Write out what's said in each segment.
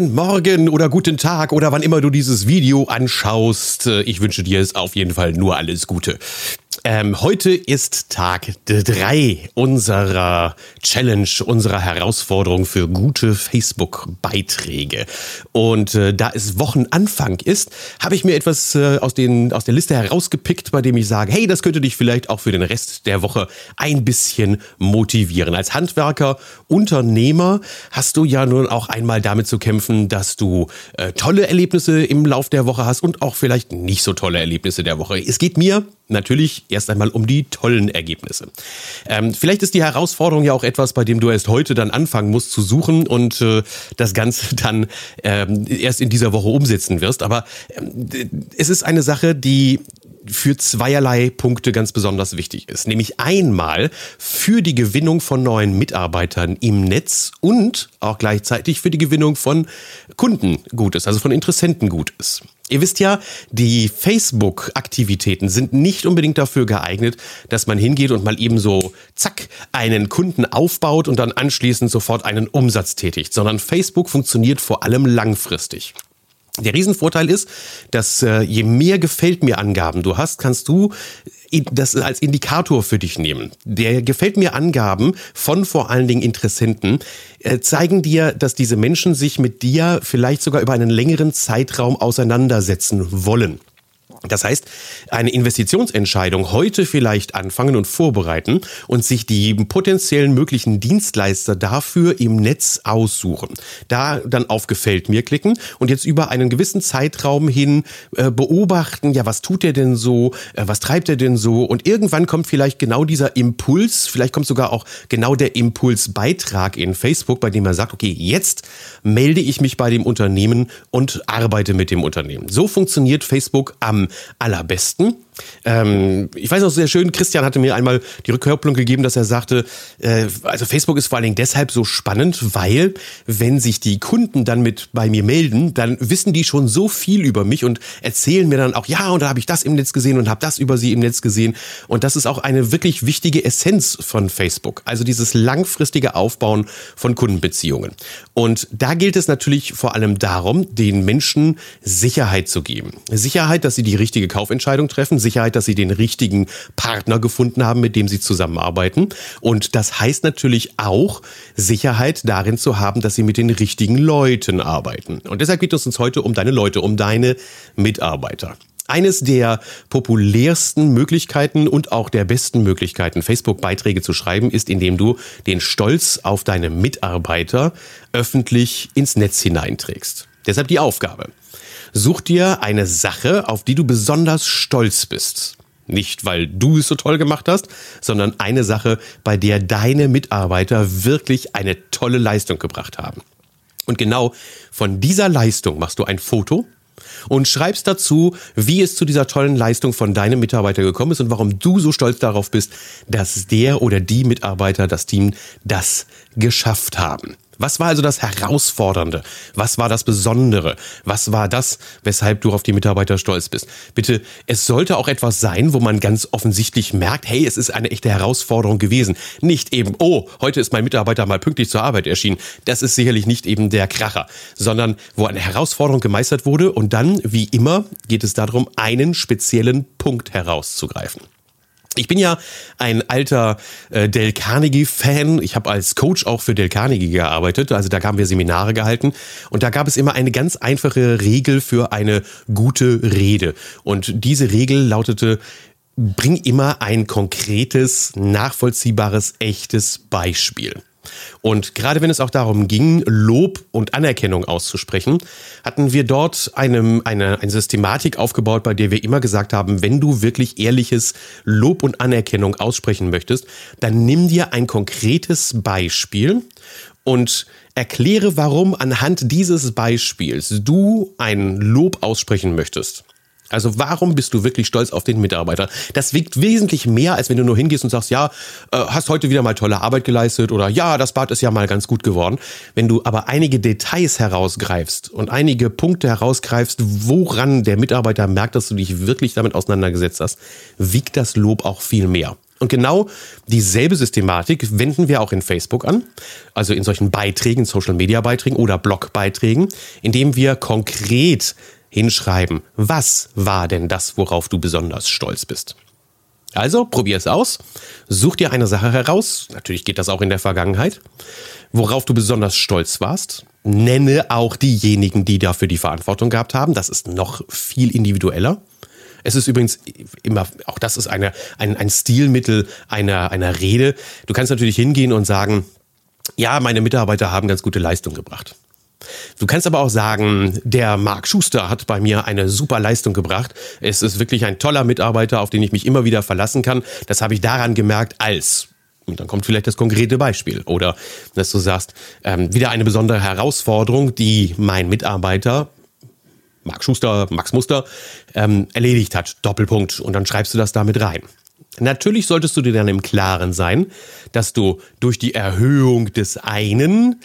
Morgen oder guten Tag oder wann immer du dieses Video anschaust. Ich wünsche dir es auf jeden Fall nur alles Gute. Ähm, heute ist Tag drei unserer Challenge, unserer Herausforderung für gute Facebook-Beiträge. Und äh, da es Wochenanfang ist, habe ich mir etwas äh, aus, den, aus der Liste herausgepickt, bei dem ich sage, hey, das könnte dich vielleicht auch für den Rest der Woche ein bisschen motivieren. Als Handwerker, Unternehmer hast du ja nun auch einmal damit zu kämpfen, dass du äh, tolle Erlebnisse im Lauf der Woche hast und auch vielleicht nicht so tolle Erlebnisse der Woche. Es geht mir natürlich erst einmal um die tollen Ergebnisse. Ähm, vielleicht ist die Herausforderung ja auch etwas, bei dem du erst heute dann anfangen musst zu suchen und äh, das Ganze dann ähm, erst in dieser Woche umsetzen wirst. Aber ähm, es ist eine Sache, die für zweierlei Punkte ganz besonders wichtig ist. Nämlich einmal für die Gewinnung von neuen Mitarbeitern im Netz und auch gleichzeitig für die Gewinnung von Kunden Gutes, also von Interessenten Gutes. Ihr wisst ja, die Facebook-Aktivitäten sind nicht unbedingt dafür geeignet, dass man hingeht und mal eben so, zack, einen Kunden aufbaut und dann anschließend sofort einen Umsatz tätigt, sondern Facebook funktioniert vor allem langfristig. Der Riesenvorteil ist, dass äh, je mehr gefällt mir Angaben du hast, kannst du das als Indikator für dich nehmen. Der gefällt mir Angaben von vor allen Dingen Interessenten äh, zeigen dir, dass diese Menschen sich mit dir vielleicht sogar über einen längeren Zeitraum auseinandersetzen wollen. Das heißt, eine Investitionsentscheidung heute vielleicht anfangen und vorbereiten und sich die potenziellen möglichen Dienstleister dafür im Netz aussuchen. Da dann auf Gefällt mir klicken und jetzt über einen gewissen Zeitraum hin äh, beobachten, ja, was tut er denn so, äh, was treibt er denn so und irgendwann kommt vielleicht genau dieser Impuls, vielleicht kommt sogar auch genau der Impulsbeitrag in Facebook, bei dem er sagt, okay, jetzt melde ich mich bei dem Unternehmen und arbeite mit dem Unternehmen. So funktioniert Facebook am allerbesten. Ähm, ich weiß noch sehr schön, Christian hatte mir einmal die Rückkopplung gegeben, dass er sagte, äh, also Facebook ist vor allen Dingen deshalb so spannend, weil wenn sich die Kunden dann mit bei mir melden, dann wissen die schon so viel über mich und erzählen mir dann auch, ja, und da habe ich das im Netz gesehen und habe das über sie im Netz gesehen. Und das ist auch eine wirklich wichtige Essenz von Facebook. Also dieses langfristige Aufbauen von Kundenbeziehungen. Und da gilt es natürlich vor allem darum, den Menschen Sicherheit zu geben. Sicherheit, dass sie die richtige Kaufentscheidung treffen Sicherheit, dass sie den richtigen Partner gefunden haben, mit dem sie zusammenarbeiten. Und das heißt natürlich auch Sicherheit darin zu haben, dass sie mit den richtigen Leuten arbeiten. Und deshalb geht es uns heute um deine Leute, um deine Mitarbeiter. Eines der populärsten Möglichkeiten und auch der besten Möglichkeiten, Facebook-Beiträge zu schreiben, ist, indem du den Stolz auf deine Mitarbeiter öffentlich ins Netz hineinträgst. Deshalb die Aufgabe. Such dir eine Sache, auf die du besonders stolz bist. Nicht, weil du es so toll gemacht hast, sondern eine Sache, bei der deine Mitarbeiter wirklich eine tolle Leistung gebracht haben. Und genau von dieser Leistung machst du ein Foto und schreibst dazu, wie es zu dieser tollen Leistung von deinem Mitarbeiter gekommen ist und warum du so stolz darauf bist, dass der oder die Mitarbeiter, das Team das geschafft haben. Was war also das Herausfordernde? Was war das Besondere? Was war das, weshalb du auf die Mitarbeiter stolz bist? Bitte, es sollte auch etwas sein, wo man ganz offensichtlich merkt, hey, es ist eine echte Herausforderung gewesen. Nicht eben, oh, heute ist mein Mitarbeiter mal pünktlich zur Arbeit erschienen. Das ist sicherlich nicht eben der Kracher, sondern wo eine Herausforderung gemeistert wurde und dann, wie immer, geht es darum, einen speziellen Punkt herauszugreifen. Ich bin ja ein alter äh, Del Carnegie-Fan. Ich habe als Coach auch für Del Carnegie gearbeitet. Also da haben wir Seminare gehalten. Und da gab es immer eine ganz einfache Regel für eine gute Rede. Und diese Regel lautete, bring immer ein konkretes, nachvollziehbares, echtes Beispiel. Und gerade wenn es auch darum ging, Lob und Anerkennung auszusprechen, hatten wir dort eine, eine, eine Systematik aufgebaut, bei der wir immer gesagt haben, wenn du wirklich ehrliches Lob und Anerkennung aussprechen möchtest, dann nimm dir ein konkretes Beispiel und erkläre, warum anhand dieses Beispiels du ein Lob aussprechen möchtest. Also warum bist du wirklich stolz auf den Mitarbeiter? Das wiegt wesentlich mehr, als wenn du nur hingehst und sagst, ja, äh, hast heute wieder mal tolle Arbeit geleistet oder ja, das Bad ist ja mal ganz gut geworden. Wenn du aber einige Details herausgreifst und einige Punkte herausgreifst, woran der Mitarbeiter merkt, dass du dich wirklich damit auseinandergesetzt hast, wiegt das Lob auch viel mehr. Und genau dieselbe Systematik wenden wir auch in Facebook an, also in solchen Beiträgen, Social-Media-Beiträgen oder Blog-Beiträgen, indem wir konkret hinschreiben, was war denn das, worauf du besonders stolz bist. Also probier es aus, such dir eine Sache heraus, natürlich geht das auch in der Vergangenheit, worauf du besonders stolz warst, nenne auch diejenigen, die dafür die Verantwortung gehabt haben, das ist noch viel individueller. Es ist übrigens immer, auch das ist eine, ein, ein Stilmittel einer, einer Rede. Du kannst natürlich hingehen und sagen, ja, meine Mitarbeiter haben ganz gute Leistung gebracht. Du kannst aber auch sagen, der Marc Schuster hat bei mir eine super Leistung gebracht. Es ist wirklich ein toller Mitarbeiter, auf den ich mich immer wieder verlassen kann. Das habe ich daran gemerkt, als und dann kommt vielleicht das konkrete Beispiel. Oder dass du sagst, ähm, wieder eine besondere Herausforderung, die mein Mitarbeiter Marc Schuster, Max Muster, ähm, erledigt hat. Doppelpunkt. Und dann schreibst du das damit rein. Natürlich solltest du dir dann im Klaren sein, dass du durch die Erhöhung des einen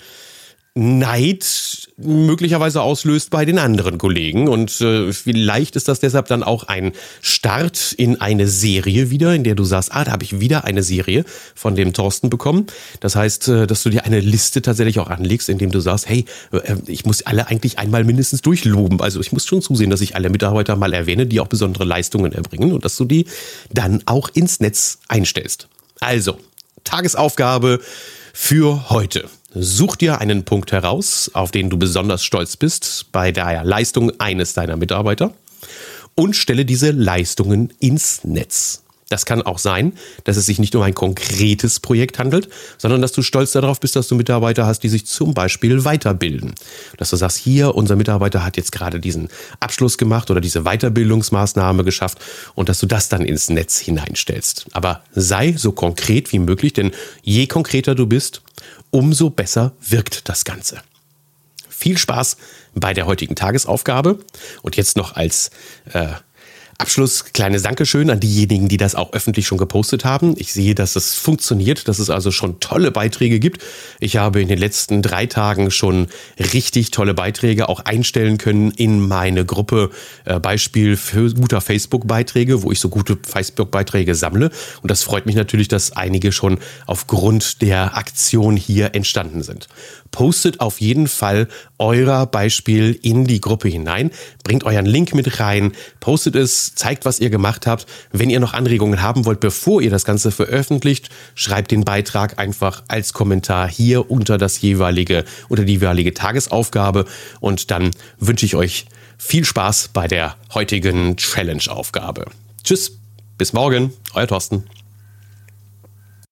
Neid möglicherweise auslöst bei den anderen Kollegen. Und äh, vielleicht ist das deshalb dann auch ein Start in eine Serie wieder, in der du sagst, ah, da habe ich wieder eine Serie von dem Thorsten bekommen. Das heißt, äh, dass du dir eine Liste tatsächlich auch anlegst, indem du sagst, hey, äh, ich muss alle eigentlich einmal mindestens durchloben. Also ich muss schon zusehen, dass ich alle Mitarbeiter mal erwähne, die auch besondere Leistungen erbringen und dass du die dann auch ins Netz einstellst. Also, Tagesaufgabe für heute. Such dir einen Punkt heraus, auf den du besonders stolz bist bei der Leistung eines deiner Mitarbeiter und stelle diese Leistungen ins Netz. Das kann auch sein, dass es sich nicht um ein konkretes Projekt handelt, sondern dass du stolz darauf bist, dass du Mitarbeiter hast, die sich zum Beispiel weiterbilden. Dass du sagst, hier, unser Mitarbeiter hat jetzt gerade diesen Abschluss gemacht oder diese Weiterbildungsmaßnahme geschafft und dass du das dann ins Netz hineinstellst. Aber sei so konkret wie möglich, denn je konkreter du bist, umso besser wirkt das Ganze. Viel Spaß bei der heutigen Tagesaufgabe und jetzt noch als äh, Abschluss kleines Dankeschön an diejenigen, die das auch öffentlich schon gepostet haben. Ich sehe, dass es funktioniert, dass es also schon tolle Beiträge gibt. Ich habe in den letzten drei Tagen schon richtig tolle Beiträge auch einstellen können in meine Gruppe äh, Beispiel für guter Facebook-Beiträge, wo ich so gute Facebook-Beiträge sammle. Und das freut mich natürlich, dass einige schon aufgrund der Aktion hier entstanden sind. Postet auf jeden Fall euer Beispiel in die Gruppe hinein, bringt euren Link mit rein, postet es, zeigt, was ihr gemacht habt. Wenn ihr noch Anregungen haben wollt, bevor ihr das Ganze veröffentlicht, schreibt den Beitrag einfach als Kommentar hier unter das jeweilige, unter die jeweilige Tagesaufgabe und dann wünsche ich euch viel Spaß bei der heutigen Challenge-Aufgabe. Tschüss, bis morgen, euer Thorsten.